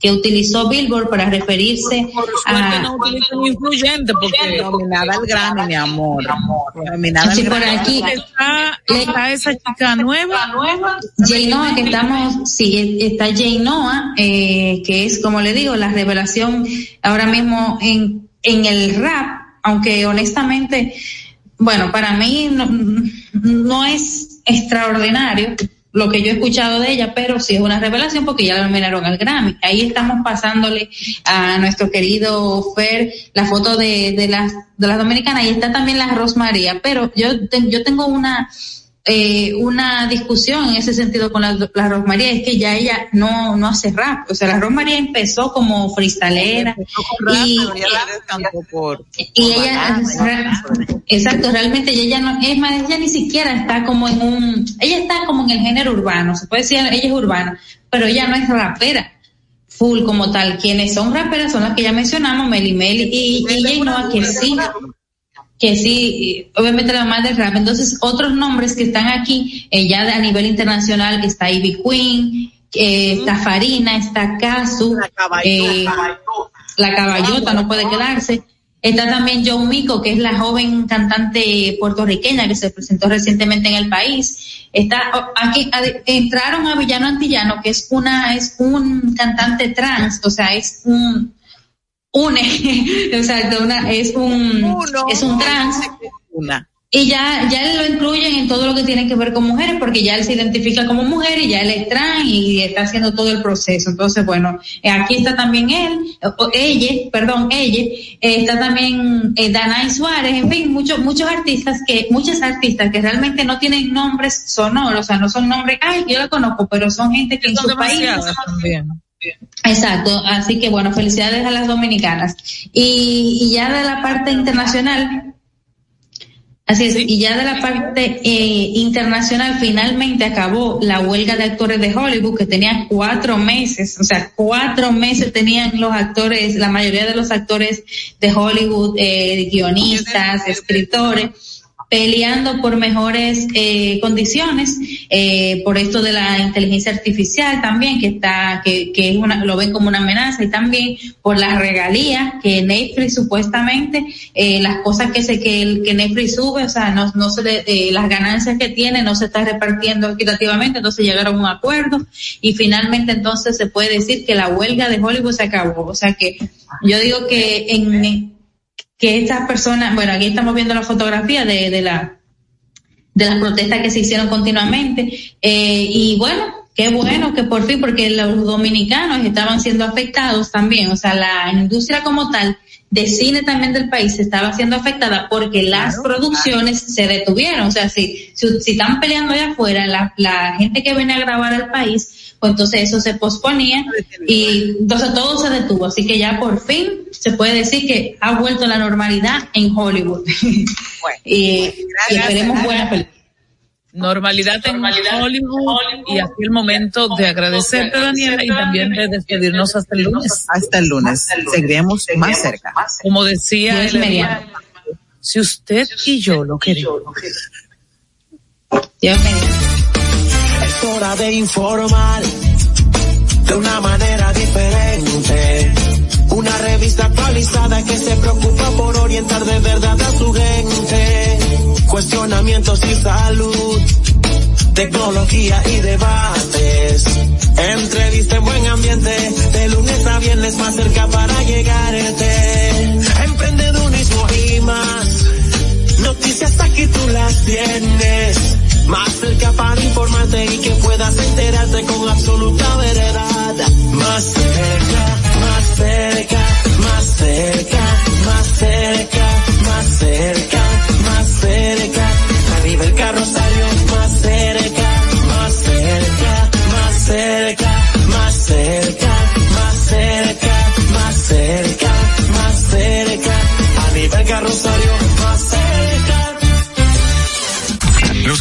L: que utilizó Billboard para referirse a...
B: no influyente porque
A: nominada al Grammy, mi amor. Nominada al
L: Sí, por aquí.
B: está, está esa chica nueva.
L: Jay Noah, que estamos, sí, está Jay Noah, eh, que es, como le digo, la revelación ahora mismo en, en el rap, aunque honestamente, bueno, para mí no, no es extraordinario, lo que yo he escuchado de ella, pero sí es una revelación porque ya la nominaron al Grammy. Ahí estamos pasándole a nuestro querido Fer la foto de, de las de las dominicanas y está también la Rosmaría, pero yo yo tengo una eh, una discusión en ese sentido con la, la Rosmaría, es que ya ella no, no hace rap, o sea, la Rosmaría empezó como freestalera y, y ella, exacto, realmente ella no, es más, ella ni siquiera está como en un, ella está como en el género urbano, se puede decir, ella es urbana, pero ella no es rapera full como tal. Quienes son raperas son las que ya mencionamos, Meli Meli y, y Jay Noah, que sí, que sí, obviamente la mamá del rap. Entonces, otros nombres que están aquí, eh, ya de- a nivel internacional, está Ivy Queen, eh, está Farina, está Casu, eh, la caballota no puede quedarse. Está también Joe Mico, que es la joven cantante puertorriqueña que se presentó recientemente en el país. Está aquí entraron a Villano Antillano, que es una es un cantante trans, o sea, es un une, exacto, una es un es un trans
A: Una.
L: y ya ya él lo incluyen en todo lo que tiene que ver con mujeres porque ya él se identifica como mujer y ya él es trans y está haciendo todo el proceso entonces bueno eh, aquí está también él o- ella perdón ella eh, está también eh, Danay Suárez en fin muchos muchos artistas que muchas artistas que realmente no tienen nombres sonoros o sea no son nombres ay yo la conozco pero son gente que en
B: Son
L: su país
B: también.
L: Exacto, así que bueno, felicidades a las dominicanas. Y, y ya de la parte internacional, así es, y ya de la parte eh, internacional finalmente acabó la huelga de actores de Hollywood que tenía cuatro meses, o sea, cuatro meses tenían los actores, la mayoría de los actores de Hollywood, eh, guionistas, escritores peleando por mejores eh, condiciones, eh, por esto de la inteligencia artificial también, que está, que, que es una, lo ven como una amenaza, y también por las regalías que Netflix supuestamente, eh, las cosas que se, que, el- que Netflix sube, o sea, no, no se le- eh, las ganancias que tiene no se está repartiendo equitativamente, entonces llegaron a un acuerdo, y finalmente entonces se puede decir que la huelga de Hollywood se acabó, o sea que yo digo que en, que estas personas, bueno, aquí estamos viendo la fotografía de, de la de las protestas que se hicieron continuamente eh, y bueno, qué bueno que por fin, porque los dominicanos estaban siendo afectados también, o sea, la industria como tal de cine también del país estaba siendo afectada porque las producciones se detuvieron, o sea, si, si, si están peleando allá afuera, la, la gente que viene a grabar al país, pues entonces eso se posponía y entonces todo se detuvo, así que ya por fin se puede decir que ha vuelto la normalidad en Hollywood. y, y esperemos buena película.
B: Normalidad en Hollywood y aquí el momento de agradecerte Daniela y también de despedirnos hasta el lunes.
A: Hasta el lunes. Seguiremos más cerca.
B: Como decía el hermano, si usted y yo lo queremos.
L: Dios mediante.
M: Hora de informar de una manera diferente. Una revista actualizada que se preocupa por orientar de verdad a su gente. Cuestionamientos y salud, tecnología y debates. Entrevista en buen ambiente, de lunes a viernes más cerca para llegarte. Emprendedurismo y más. Noticias aquí tú las tienes. Más cerca para informarte y que puedas enterarte con absoluta veredad. Más cerca, más cerca, más cerca, más cerca, más cerca, más cerca.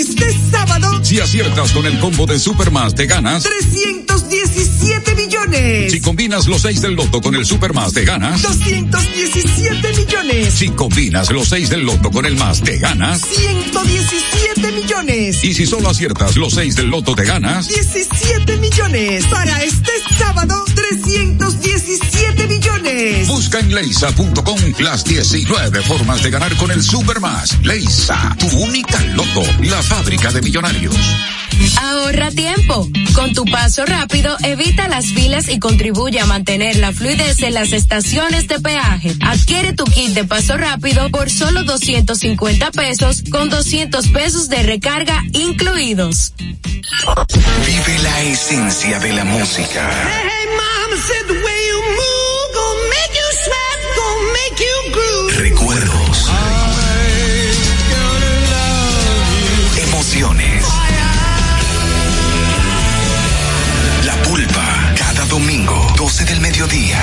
N: este sábado,
O: Si aciertas con el combo de Supermas, te ganas.
N: 317 millones.
O: Si combinas los 6 del loto con el Supermas, te ganas.
N: 217 millones.
O: Si combinas los 6 del loto con el más, te ganas.
N: 117 millones.
O: Y si solo aciertas los 6 del loto, te ganas.
N: 17 millones. Para este sábado, 317 millones. Millones.
O: Busca en leisa.com las 19 formas de ganar con el Supermas. Leisa, tu única loto, la fábrica de millonarios.
P: Ahorra tiempo. Con tu paso rápido, evita las filas y contribuye a mantener la fluidez en las estaciones de peaje. Adquiere tu kit de paso rápido por solo 250 pesos con 200 pesos de recarga incluidos.
Q: Vive la esencia de la música. Recuerdos. Mediodía,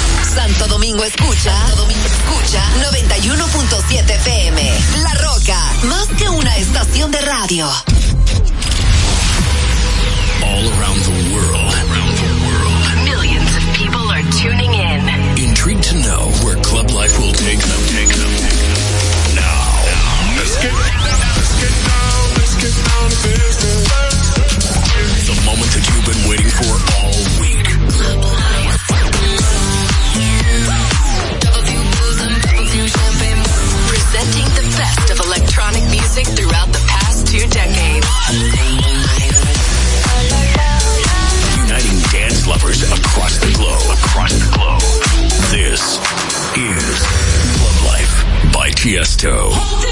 R: Santo Domingo escucha, Santo Domingo escucha 91.7 FM. La Roca, más que una estación de radio.
S: All around the world.
O: Chiesto.